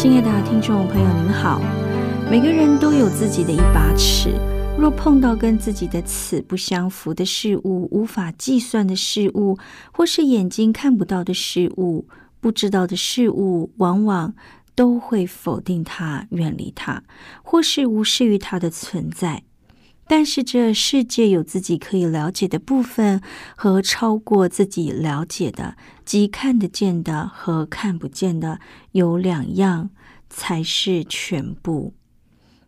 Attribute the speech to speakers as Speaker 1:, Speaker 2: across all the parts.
Speaker 1: 亲爱的听众朋友，您好。每个人都有自己的一把尺，若碰到跟自己的尺不相符的事物、无法计算的事物，或是眼睛看不到的事物、不知道的事物，往往都会否定它、远离它，或是无视于它的存在。但是，这世界有自己可以了解的部分和超过自己了解的，即看得见的和看不见的有两样才是全部。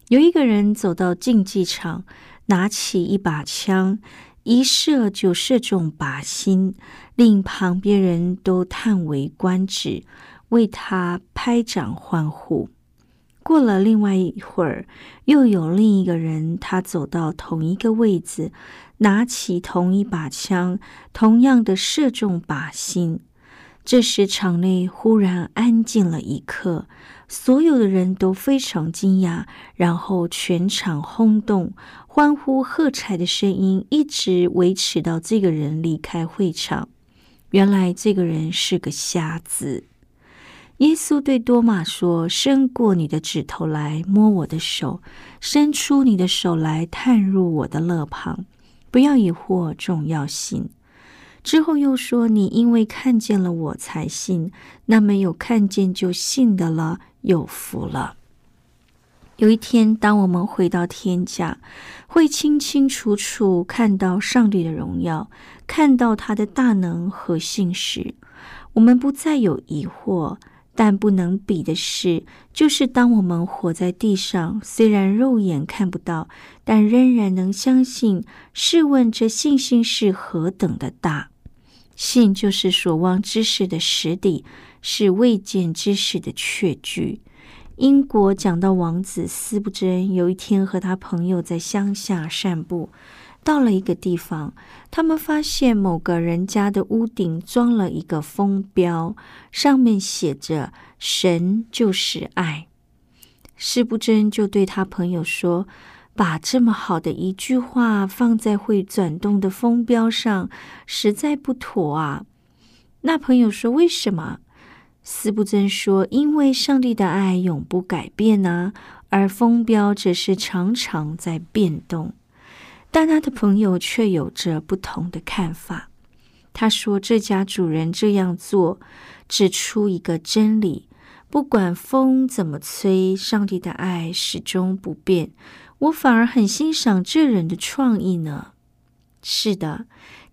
Speaker 1: 有一个人走到竞技场，拿起一把枪，一射就射中靶心，令旁边人都叹为观止，为他拍掌欢呼。过了另外一会儿，又有另一个人，他走到同一个位置，拿起同一把枪，同样的射中靶心。这时场内忽然安静了一刻，所有的人都非常惊讶，然后全场轰动，欢呼喝彩的声音一直维持到这个人离开会场。原来这个人是个瞎子。耶稣对多马说：“伸过你的指头来摸我的手，伸出你的手来探入我的肋旁，不要疑惑，重要信。”之后又说：“你因为看见了我才信，那没有看见就信的了，有福了。”有一天，当我们回到天家，会清清楚楚看到上帝的荣耀，看到他的大能和信实，我们不再有疑惑。但不能比的是，就是当我们活在地上，虽然肉眼看不到，但仍然能相信。试问这信心是何等的大？信就是所望之事的实底，是未见之事的确据。英国讲到王子斯布珍，有一天和他朋友在乡下散步。到了一个地方，他们发现某个人家的屋顶装了一个风标，上面写着“神就是爱”。施不真就对他朋友说：“把这么好的一句话放在会转动的风标上，实在不妥啊。”那朋友说：“为什么？”施不真说：“因为上帝的爱永不改变啊，而风标只是常常在变动。”但他的朋友却有着不同的看法。他说：“这家主人这样做，指出一个真理：不管风怎么吹，上帝的爱始终不变。我反而很欣赏这人的创意呢。是的，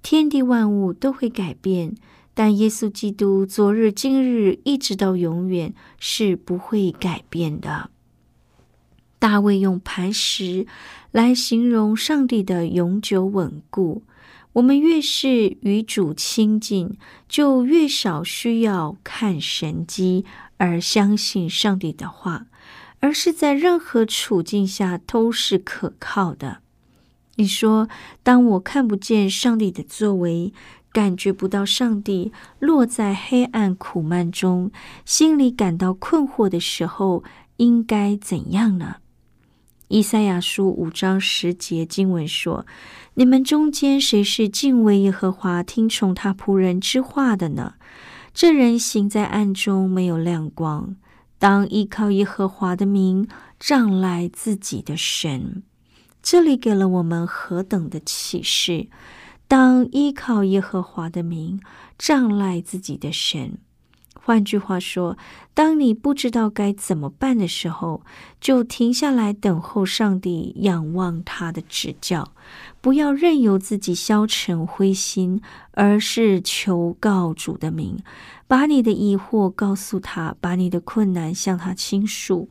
Speaker 1: 天地万物都会改变，但耶稣基督昨日、今日，一直到永远是不会改变的。”大卫用磐石来形容上帝的永久稳固。我们越是与主亲近，就越少需要看神迹而相信上帝的话，而是在任何处境下都是可靠的。你说，当我看不见上帝的作为，感觉不到上帝落在黑暗苦闷中，心里感到困惑的时候，应该怎样呢？以赛亚书五章十节经文说：“你们中间谁是敬畏耶和华、听从他仆人之话的呢？这人行在暗中，没有亮光。当依靠耶和华的名，仗赖自己的神。”这里给了我们何等的启示！当依靠耶和华的名，仗赖自己的神。换句话说，当你不知道该怎么办的时候，就停下来等候上帝，仰望他的指教，不要任由自己消沉灰心，而是求告主的名，把你的疑惑告诉他，把你的困难向他倾诉。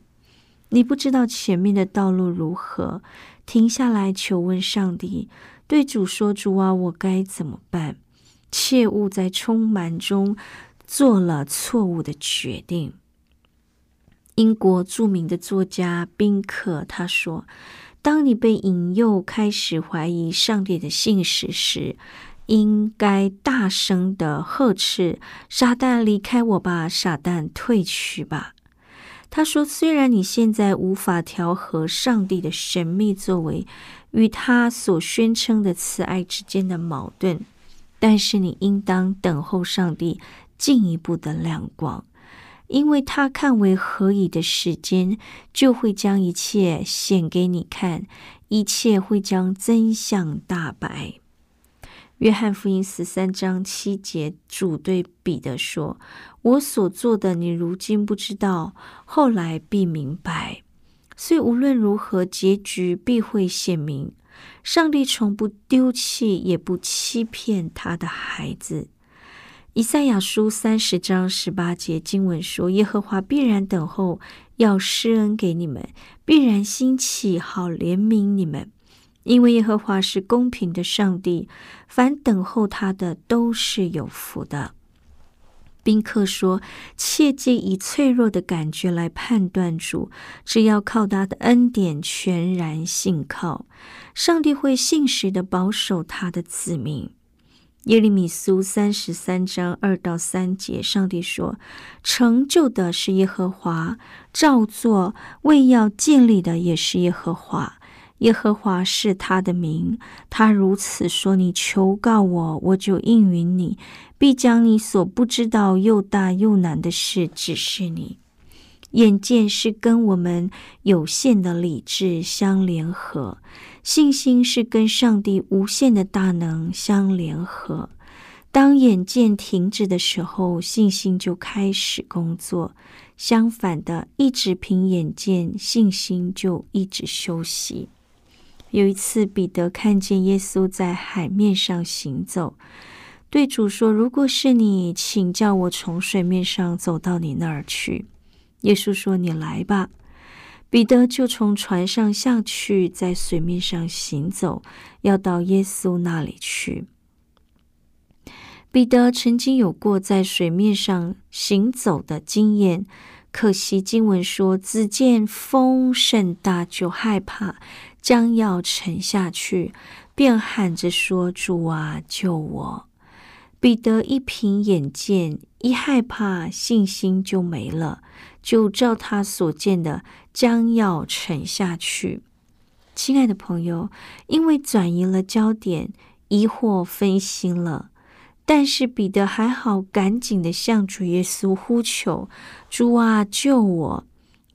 Speaker 1: 你不知道前面的道路如何，停下来求问上帝，对主说：“主啊，我该怎么办？”切勿在充满中做了错误的决定。英国著名的作家宾克他说：“当你被引诱开始怀疑上帝的信实时，应该大声的呵斥：‘撒旦，离开我吧！撒旦，退去吧！’”他说：“虽然你现在无法调和上帝的神秘作为与他所宣称的慈爱之间的矛盾，但是你应当等候上帝进一步的亮光，因为他看为何以的时间，就会将一切显给你看，一切会将真相大白。”约翰福音十三章七节，主对彼得说：“我所做的，你如今不知道，后来必明白。所以无论如何，结局必会显明。上帝从不丢弃，也不欺骗他的孩子。”以赛亚书三十章十八节经文说：“耶和华必然等候，要施恩给你们；必然兴起，好怜悯你们。”因为耶和华是公平的上帝，凡等候他的都是有福的。宾客说：“切忌以脆弱的感觉来判断主，只要靠他的恩典，全然信靠，上帝会信实的保守他的子民。”耶利米书三十三章二到三节，上帝说：“成就的是耶和华，照做为要建立的也是耶和华。”耶和华是他的名，他如此说：“你求告我，我就应允你，必将你所不知道又大又难的事指示你。”眼见是跟我们有限的理智相联合，信心是跟上帝无限的大能相联合。当眼见停止的时候，信心就开始工作；相反的，一直凭眼见，信心就一直休息。有一次，彼得看见耶稣在海面上行走，对主说：“如果是你，请叫我从水面上走到你那儿去。”耶稣说：“你来吧。”彼得就从船上下去，在水面上行走，要到耶稣那里去。彼得曾经有过在水面上行走的经验，可惜经文说：“只见风甚大，就害怕。”将要沉下去，便喊着说：“主啊，救我！”彼得一凭眼见，一害怕，信心就没了，就照他所见的，将要沉下去。亲爱的朋友，因为转移了焦点，疑惑分心了，但是彼得还好，赶紧的向主耶稣呼求：“主啊，救我！”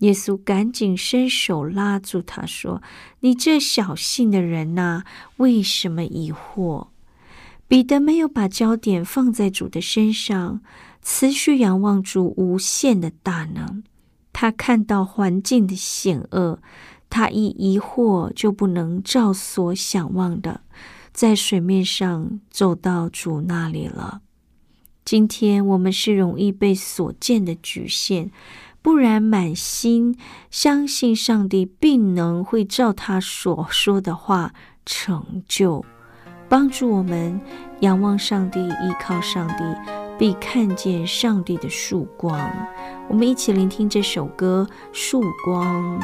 Speaker 1: 耶稣赶紧伸手拉住他，说：“你这小信的人呐，为什么疑惑？”彼得没有把焦点放在主的身上，持续仰望主无限的大能。他看到环境的险恶，他一疑惑就不能照所想望的在水面上走到主那里了。今天我们是容易被所见的局限。不然，满心相信上帝必能会照他所说的话成就，帮助我们仰望上帝，依靠上帝，并看见上帝的曙光。我们一起聆听这首歌《曙光》。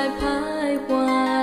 Speaker 2: 在
Speaker 1: 徘徊。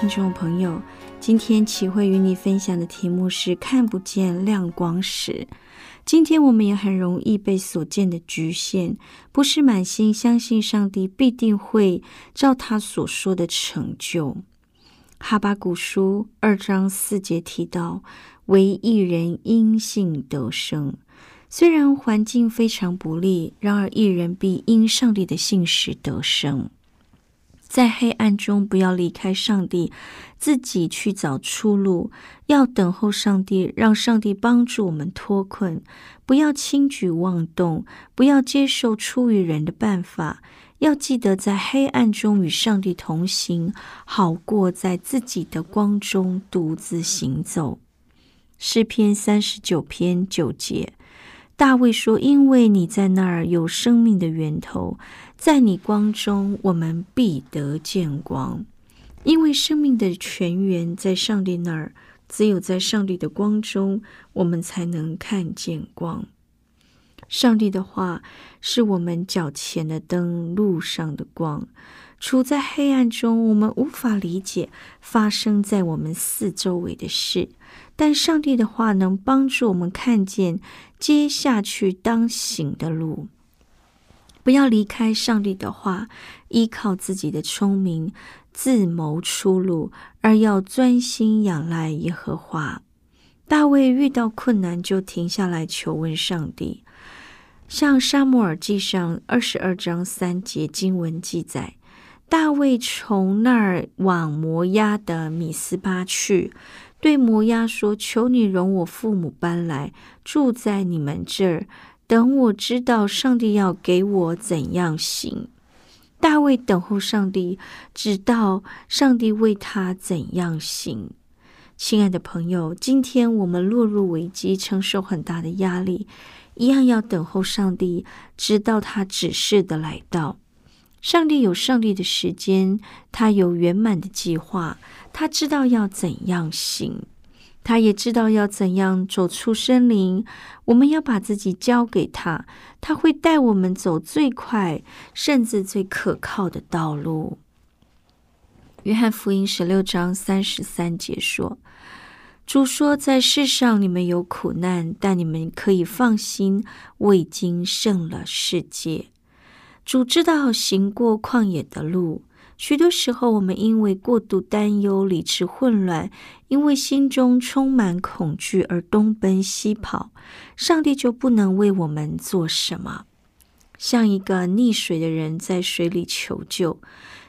Speaker 1: 听众朋友，今天启慧与你分享的题目是“看不见亮光时”。今天我们也很容易被所见的局限，不是满心相信上帝必定会照他所说的成就。哈巴古书二章四节提到：“唯一人因信得生。”虽然环境非常不利，然而一人必因上帝的信实得生。在黑暗中，不要离开上帝，自己去找出路。要等候上帝，让上帝帮助我们脱困。不要轻举妄动，不要接受出于人的办法。要记得在黑暗中与上帝同行，好过在自己的光中独自行走。诗篇三十九篇九节。大卫说：“因为你在那儿有生命的源头，在你光中，我们必得见光。因为生命的泉源在上帝那儿，只有在上帝的光中，我们才能看见光。上帝的话是我们脚前的灯，路上的光。处在黑暗中，我们无法理解发生在我们四周围的事。”但上帝的话能帮助我们看见接下去当行的路。不要离开上帝的话，依靠自己的聪明自谋出路，而要专心仰赖耶和华。大卫遇到困难就停下来求问上帝，像沙漠耳记上二十二章三节经文记载，大卫从那儿往摩押的米斯巴去。对摩押说：“求你容我父母搬来住在你们这儿，等我知道上帝要给我怎样行。”大卫等候上帝，直到上帝为他怎样行。亲爱的朋友，今天我们落入危机，承受很大的压力，一样要等候上帝，直到他指示的来到。上帝有上帝的时间，他有圆满的计划。他知道要怎样行，他也知道要怎样走出森林。我们要把自己交给他，他会带我们走最快，甚至最可靠的道路。约翰福音十六章三十三节说：“主说，在世上你们有苦难，但你们可以放心，我已经胜了世界。”主知道行过旷野的路。许多时候，我们因为过度担忧、理智混乱，因为心中充满恐惧而东奔西跑，上帝就不能为我们做什么。像一个溺水的人在水里求救，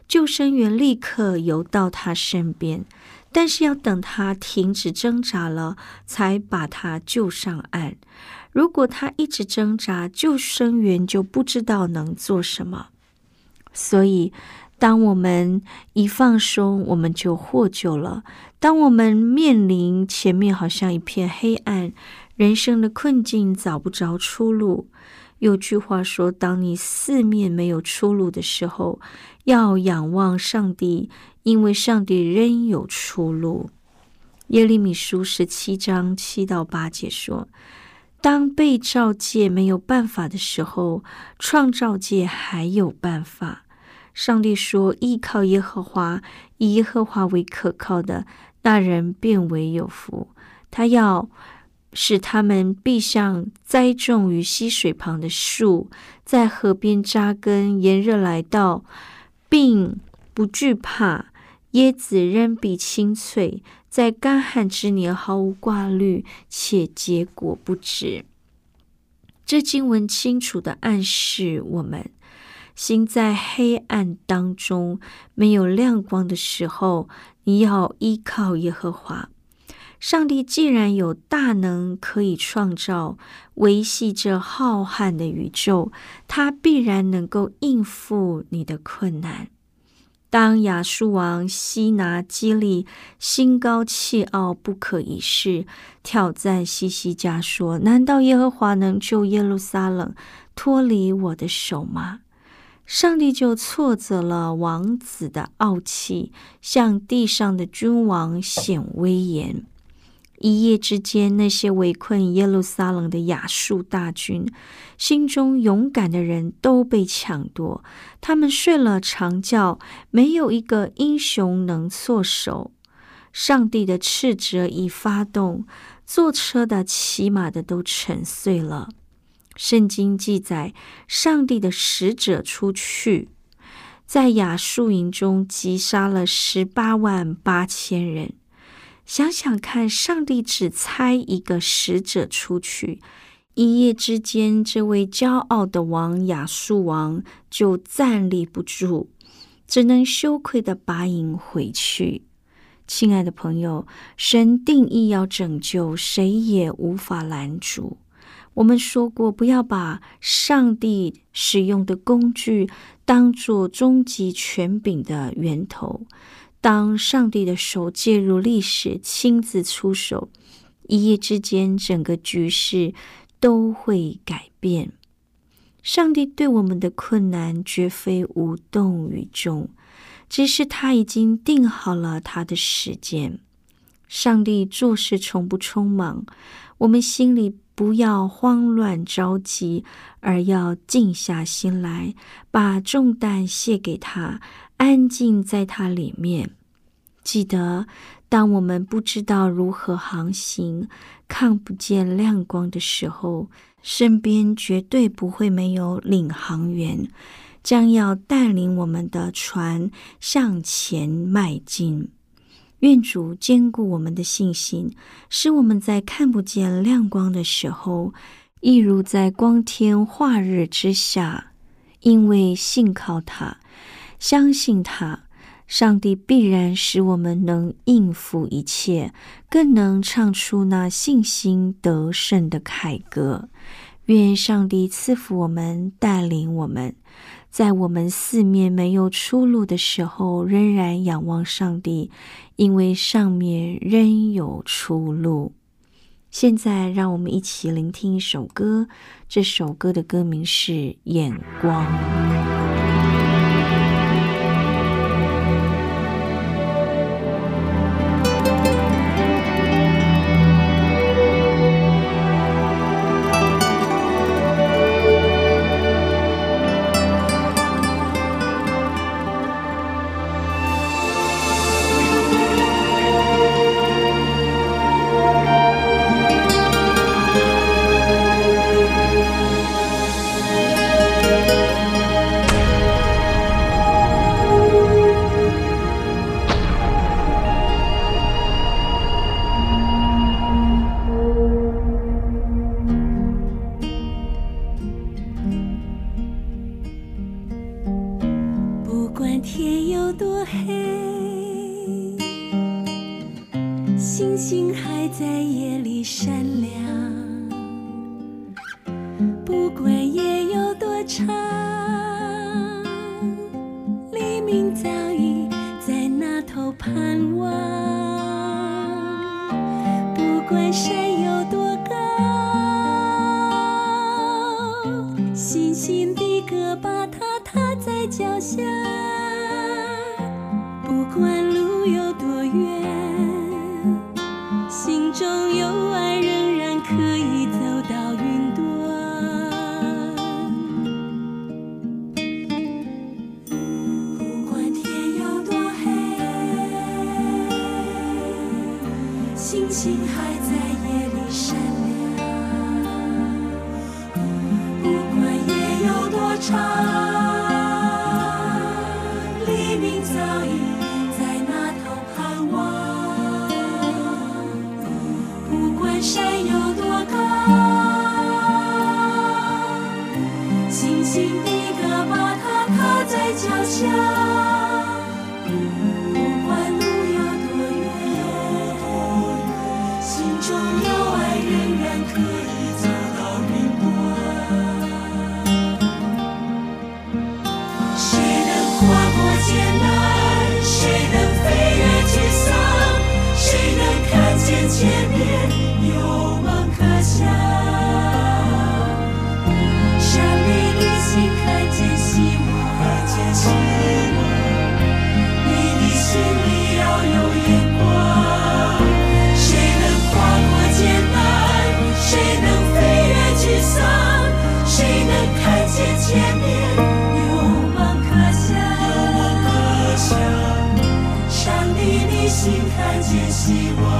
Speaker 1: 救生员立刻游到他身边，但是要等他停止挣扎了，才把他救上岸。如果他一直挣扎，救生员就不知道能做什么。所以。当我们一放松，我们就获救了。当我们面临前面好像一片黑暗，人生的困境找不着出路。有句话说：“当你四面没有出路的时候，要仰望上帝，因为上帝仍有出路。”耶利米书十七章七到八节说：“当被造界没有办法的时候，创造界还有办法。”上帝说：“依靠耶和华，以耶和华为可靠的那人，变为有福。他要。”使他们必像栽种于溪水旁的树，在河边扎根，炎热来到，并不惧怕。椰子仍比青翠，在干旱之年毫无挂虑，且结果不止。这经文清楚的暗示我们：心在黑暗当中，没有亮光的时候，你要依靠耶和华。上帝既然有大能可以创造、维系这浩瀚的宇宙，他必然能够应付你的困难。当亚述王西拿基利心高气傲、不可一世，挑战西西家说：“难道耶和华能救耶路撒冷脱离我的手吗？”上帝就挫折了王子的傲气，向地上的君王显威严。一夜之间，那些围困耶路撒冷的亚述大军，心中勇敢的人都被抢夺。他们睡了长觉，没有一个英雄能措手。上帝的斥责已发动，坐车的、骑马的都沉睡了。圣经记载，上帝的使者出去，在亚述营中击杀了十八万八千人。想想看，上帝只差一个使者出去，一夜之间，这位骄傲的王亚述王就站立不住，只能羞愧的拔营回去。亲爱的朋友，神定义要拯救，谁也无法拦阻。我们说过，不要把上帝使用的工具当作终极权柄的源头。当上帝的手介入历史，亲自出手，一夜之间，整个局势都会改变。上帝对我们的困难绝非无动于衷，只是他已经定好了他的时间。上帝做事从不匆忙，我们心里不要慌乱着急，而要静下心来，把重担卸给他。安静在它里面。记得，当我们不知道如何航行、看不见亮光的时候，身边绝对不会没有领航员，将要带领我们的船向前迈进。愿主坚固我们的信心，使我们在看不见亮光的时候，一如在光天化日之下，因为信靠他。相信他，上帝必然使我们能应付一切，更能唱出那信心得胜的凯歌。愿上帝赐福我们，带领我们，在我们四面没有出路的时候，仍然仰望上帝，因为上面仍有出路。现在，让我们一起聆听一首歌，这首歌的歌名是《眼光》。
Speaker 2: 场黎明早已在那头盼望。不管谁山有多高？星星的歌把它踏在脚下。心看见希望。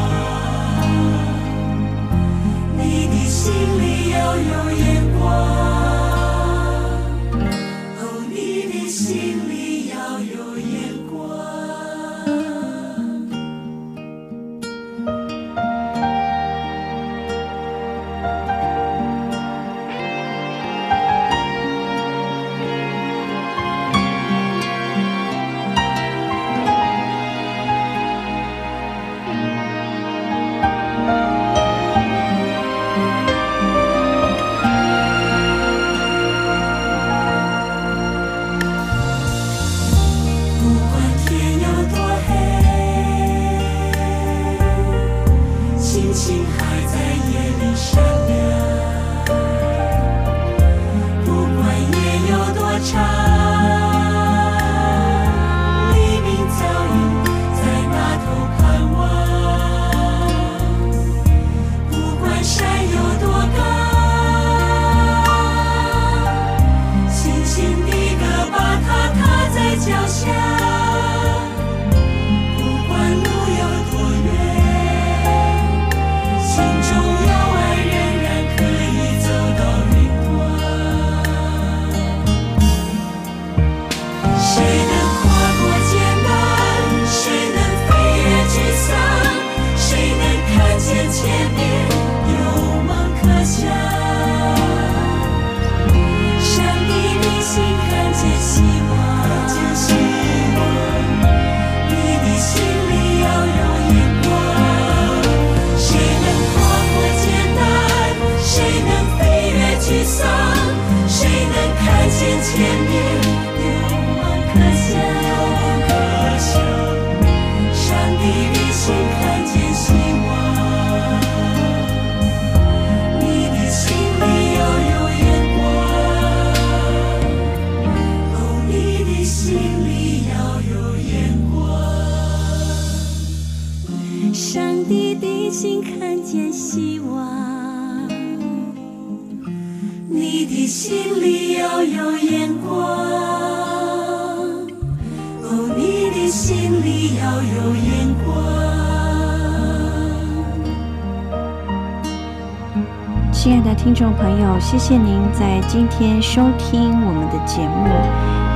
Speaker 1: 谢谢您在今天收听我们的节目，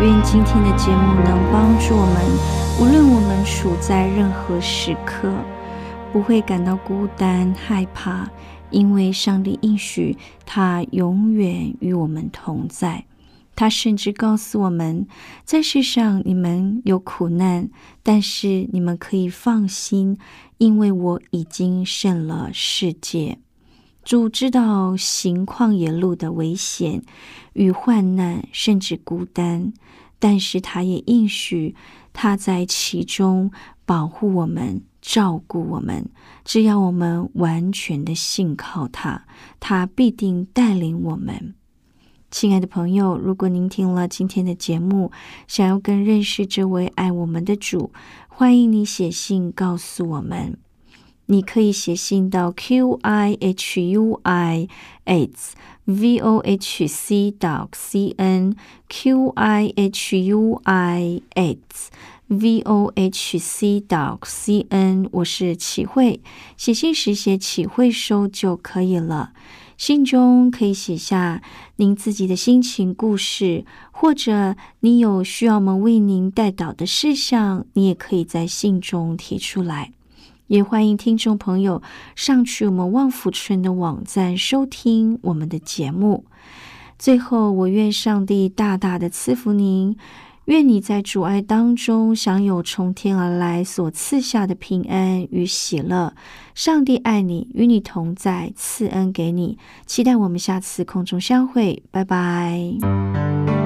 Speaker 1: 愿今天的节目能帮助我们。无论我们处在任何时刻，不会感到孤单、害怕，因为上帝应许他永远与我们同在。他甚至告诉我们在世上，你们有苦难，但是你们可以放心，因为我已经胜了世界。主知道行旷野路的危险与患难，甚至孤单，但是他也应许他在其中保护我们，照顾我们，只要我们完全的信靠他，他必定带领我们。亲爱的朋友，如果您听了今天的节目，想要更认识这位爱我们的主，欢迎你写信告诉我们。你可以写信到 q i h u i aids v o h c dot c n q i h u i aids v o h c dot c n。我是启慧，写信时写启慧收就可以了。信中可以写下您自己的心情故事，或者你有需要我们为您带导的事项，你也可以在信中提出来。也欢迎听众朋友上去我们旺福村的网站收听我们的节目。最后，我愿上帝大大的赐福您，愿你在主爱当中享有从天而来所赐下的平安与喜乐。上帝爱你，与你同在，赐恩给你。期待我们下次空中相会，拜拜。